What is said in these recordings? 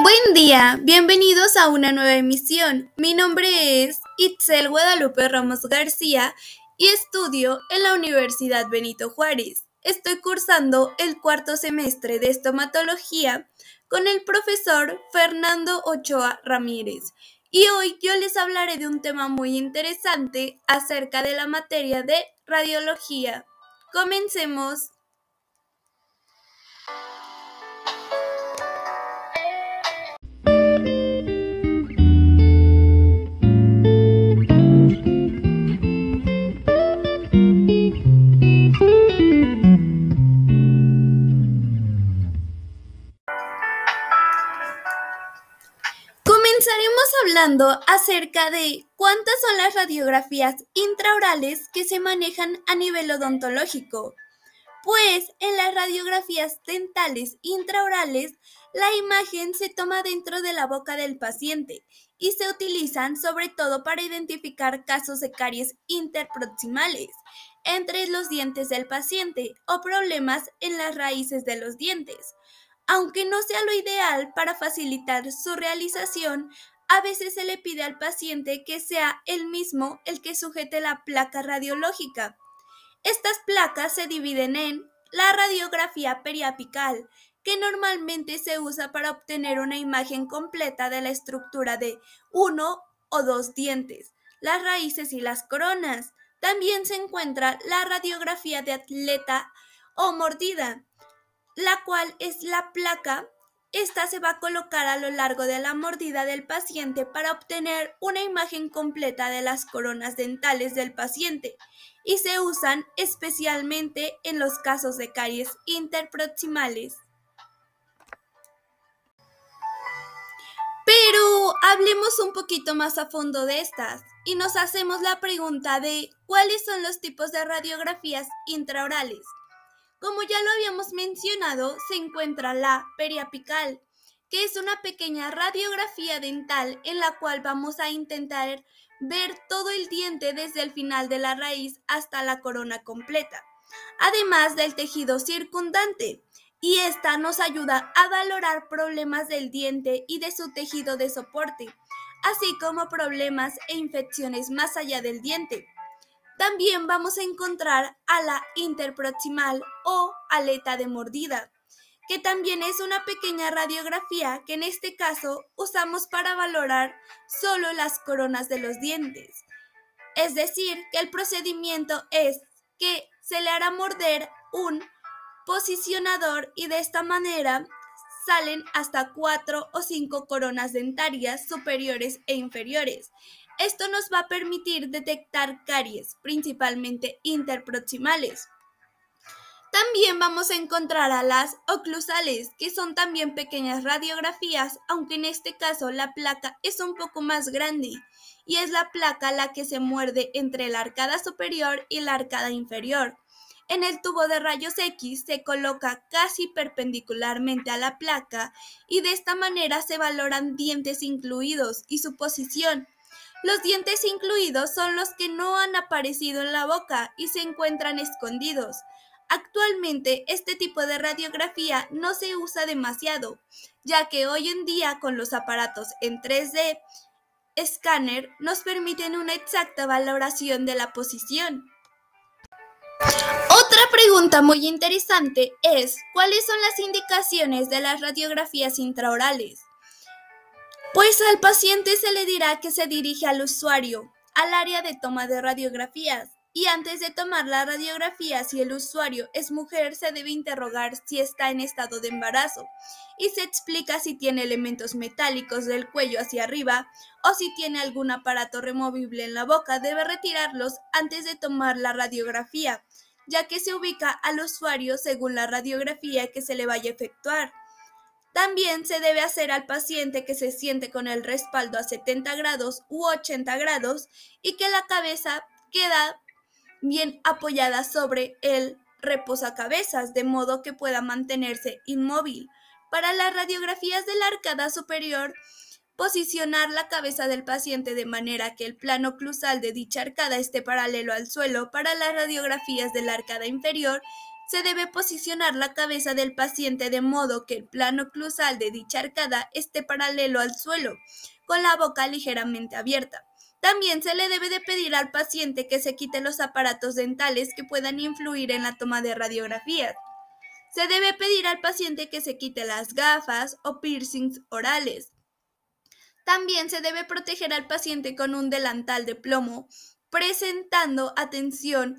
Buen día, bienvenidos a una nueva emisión. Mi nombre es Itzel Guadalupe Ramos García y estudio en la Universidad Benito Juárez. Estoy cursando el cuarto semestre de estomatología con el profesor Fernando Ochoa Ramírez. Y hoy yo les hablaré de un tema muy interesante acerca de la materia de radiología. Comencemos. Acerca de cuántas son las radiografías intraorales que se manejan a nivel odontológico. Pues en las radiografías dentales intraorales, la imagen se toma dentro de la boca del paciente y se utilizan sobre todo para identificar casos de caries interproximales entre los dientes del paciente o problemas en las raíces de los dientes. Aunque no sea lo ideal para facilitar su realización, a veces se le pide al paciente que sea él mismo el que sujete la placa radiológica. Estas placas se dividen en la radiografía periapical, que normalmente se usa para obtener una imagen completa de la estructura de uno o dos dientes, las raíces y las coronas. También se encuentra la radiografía de atleta o mordida, la cual es la placa. Esta se va a colocar a lo largo de la mordida del paciente para obtener una imagen completa de las coronas dentales del paciente y se usan especialmente en los casos de caries interproximales. Pero hablemos un poquito más a fondo de estas y nos hacemos la pregunta de cuáles son los tipos de radiografías intraorales. Como ya lo habíamos mencionado, se encuentra la periapical, que es una pequeña radiografía dental en la cual vamos a intentar ver todo el diente desde el final de la raíz hasta la corona completa, además del tejido circundante. Y esta nos ayuda a valorar problemas del diente y de su tejido de soporte, así como problemas e infecciones más allá del diente. También vamos a encontrar a la interproximal o aleta de mordida, que también es una pequeña radiografía que en este caso usamos para valorar solo las coronas de los dientes. Es decir, que el procedimiento es que se le hará morder un posicionador y de esta manera salen hasta cuatro o cinco coronas dentarias superiores e inferiores. Esto nos va a permitir detectar caries, principalmente interproximales. También vamos a encontrar a las oclusales, que son también pequeñas radiografías, aunque en este caso la placa es un poco más grande y es la placa la que se muerde entre la arcada superior y la arcada inferior. En el tubo de rayos X se coloca casi perpendicularmente a la placa y de esta manera se valoran dientes incluidos y su posición los dientes incluidos son los que no han aparecido en la boca y se encuentran escondidos. Actualmente este tipo de radiografía no se usa demasiado, ya que hoy en día con los aparatos en 3D escáner nos permiten una exacta valoración de la posición. Otra pregunta muy interesante es, ¿cuáles son las indicaciones de las radiografías intraorales? Pues al paciente se le dirá que se dirige al usuario, al área de toma de radiografías, y antes de tomar la radiografía, si el usuario es mujer, se debe interrogar si está en estado de embarazo y se explica si tiene elementos metálicos del cuello hacia arriba o si tiene algún aparato removible en la boca, debe retirarlos antes de tomar la radiografía, ya que se ubica al usuario según la radiografía que se le vaya a efectuar. También se debe hacer al paciente que se siente con el respaldo a 70 grados u 80 grados y que la cabeza queda bien apoyada sobre el reposacabezas, de modo que pueda mantenerse inmóvil. Para las radiografías de la arcada superior, posicionar la cabeza del paciente de manera que el plano clusal de dicha arcada esté paralelo al suelo. Para las radiografías de la arcada inferior, se debe posicionar la cabeza del paciente de modo que el plano oclusal de dicha arcada esté paralelo al suelo, con la boca ligeramente abierta. También se le debe de pedir al paciente que se quite los aparatos dentales que puedan influir en la toma de radiografías. Se debe pedir al paciente que se quite las gafas o piercings orales. También se debe proteger al paciente con un delantal de plomo, presentando atención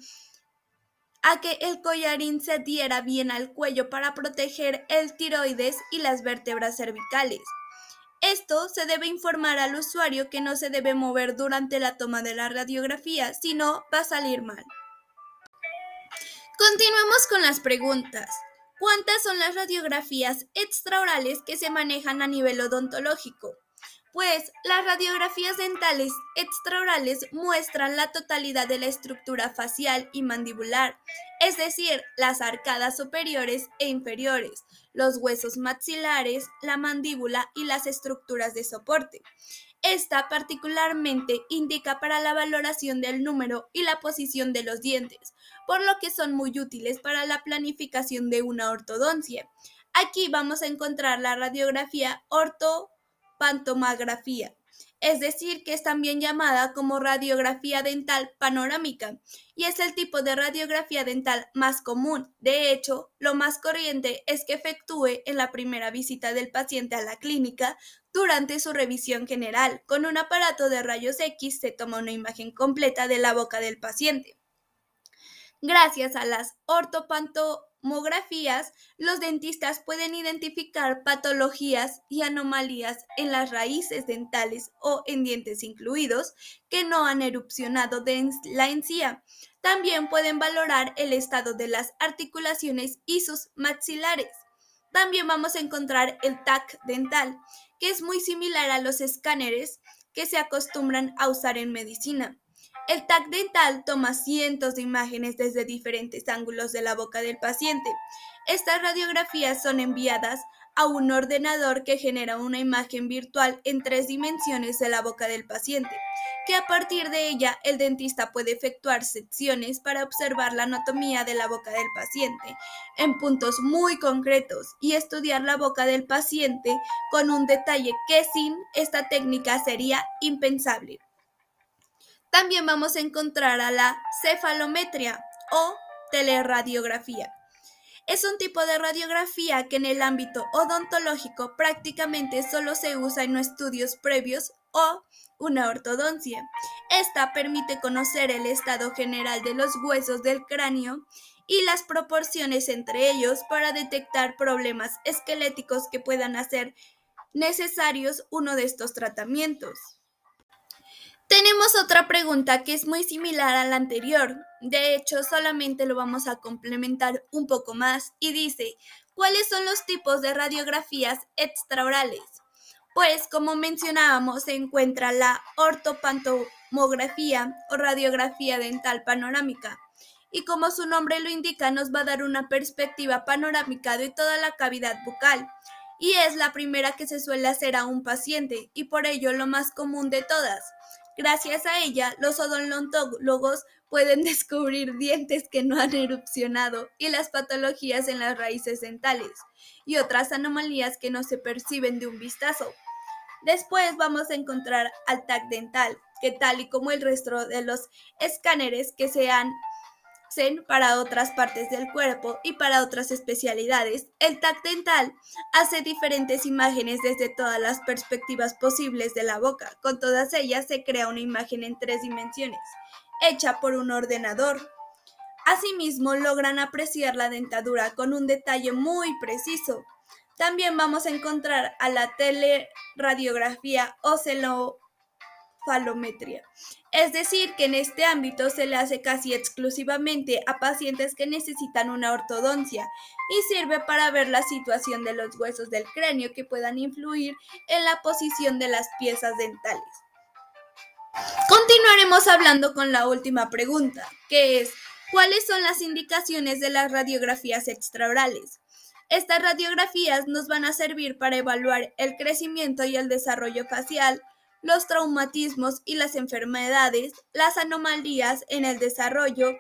a que el collarín se adhiera bien al cuello para proteger el tiroides y las vértebras cervicales. Esto se debe informar al usuario que no se debe mover durante la toma de la radiografía, si no va a salir mal. Continuamos con las preguntas. ¿Cuántas son las radiografías extraorales que se manejan a nivel odontológico? Pues las radiografías dentales extraorales muestran la totalidad de la estructura facial y mandibular, es decir, las arcadas superiores e inferiores, los huesos maxilares, la mandíbula y las estructuras de soporte. Esta particularmente indica para la valoración del número y la posición de los dientes, por lo que son muy útiles para la planificación de una ortodoncia. Aquí vamos a encontrar la radiografía orto pantomografía, es decir, que es también llamada como radiografía dental panorámica y es el tipo de radiografía dental más común. De hecho, lo más corriente es que efectúe en la primera visita del paciente a la clínica durante su revisión general. Con un aparato de rayos X se toma una imagen completa de la boca del paciente. Gracias a las ortopanto los dentistas pueden identificar patologías y anomalías en las raíces dentales o en dientes incluidos que no han erupcionado de la encía. También pueden valorar el estado de las articulaciones y sus maxilares. También vamos a encontrar el TAC dental, que es muy similar a los escáneres que se acostumbran a usar en medicina. El TAC dental toma cientos de imágenes desde diferentes ángulos de la boca del paciente. Estas radiografías son enviadas a un ordenador que genera una imagen virtual en tres dimensiones de la boca del paciente, que a partir de ella el dentista puede efectuar secciones para observar la anatomía de la boca del paciente en puntos muy concretos y estudiar la boca del paciente con un detalle que sin esta técnica sería impensable. También vamos a encontrar a la cefalometría o teleradiografía. Es un tipo de radiografía que en el ámbito odontológico prácticamente solo se usa en estudios previos o una ortodoncia. Esta permite conocer el estado general de los huesos del cráneo y las proporciones entre ellos para detectar problemas esqueléticos que puedan hacer necesarios uno de estos tratamientos. Tenemos otra pregunta que es muy similar a la anterior. De hecho, solamente lo vamos a complementar un poco más y dice, ¿cuáles son los tipos de radiografías extraorales? Pues, como mencionábamos, se encuentra la ortopantomografía o radiografía dental panorámica. Y como su nombre lo indica, nos va a dar una perspectiva panorámica de toda la cavidad bucal. Y es la primera que se suele hacer a un paciente y por ello lo más común de todas. Gracias a ella, los odontólogos pueden descubrir dientes que no han erupcionado y las patologías en las raíces dentales y otras anomalías que no se perciben de un vistazo. Después vamos a encontrar al TAC dental, que tal y como el resto de los escáneres que se han para otras partes del cuerpo y para otras especialidades. El TAC dental hace diferentes imágenes desde todas las perspectivas posibles de la boca. Con todas ellas se crea una imagen en tres dimensiones, hecha por un ordenador. Asimismo, logran apreciar la dentadura con un detalle muy preciso. También vamos a encontrar a la teleradiografía ocelo falometría. Es decir, que en este ámbito se le hace casi exclusivamente a pacientes que necesitan una ortodoncia y sirve para ver la situación de los huesos del cráneo que puedan influir en la posición de las piezas dentales. Continuaremos hablando con la última pregunta, que es, ¿cuáles son las indicaciones de las radiografías extraorales? Estas radiografías nos van a servir para evaluar el crecimiento y el desarrollo facial, los traumatismos y las enfermedades, las anomalías en el desarrollo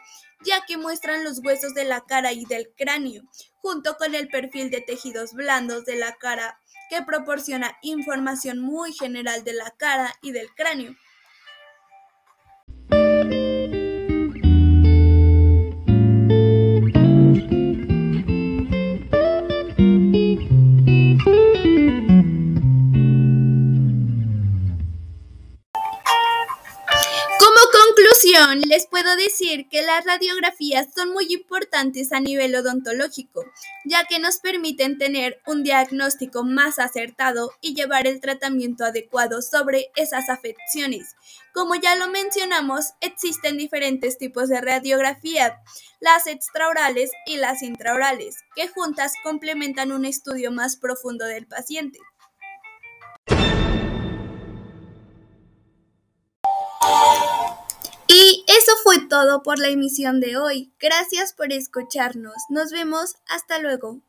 ya que muestran los huesos de la cara y del cráneo, junto con el perfil de tejidos blandos de la cara que proporciona información muy general de la cara y del cráneo. Les puedo decir que las radiografías son muy importantes a nivel odontológico, ya que nos permiten tener un diagnóstico más acertado y llevar el tratamiento adecuado sobre esas afecciones. Como ya lo mencionamos, existen diferentes tipos de radiografía, las extraorales y las intraorales, que juntas complementan un estudio más profundo del paciente. Todo por la emisión de hoy. Gracias por escucharnos. Nos vemos. Hasta luego.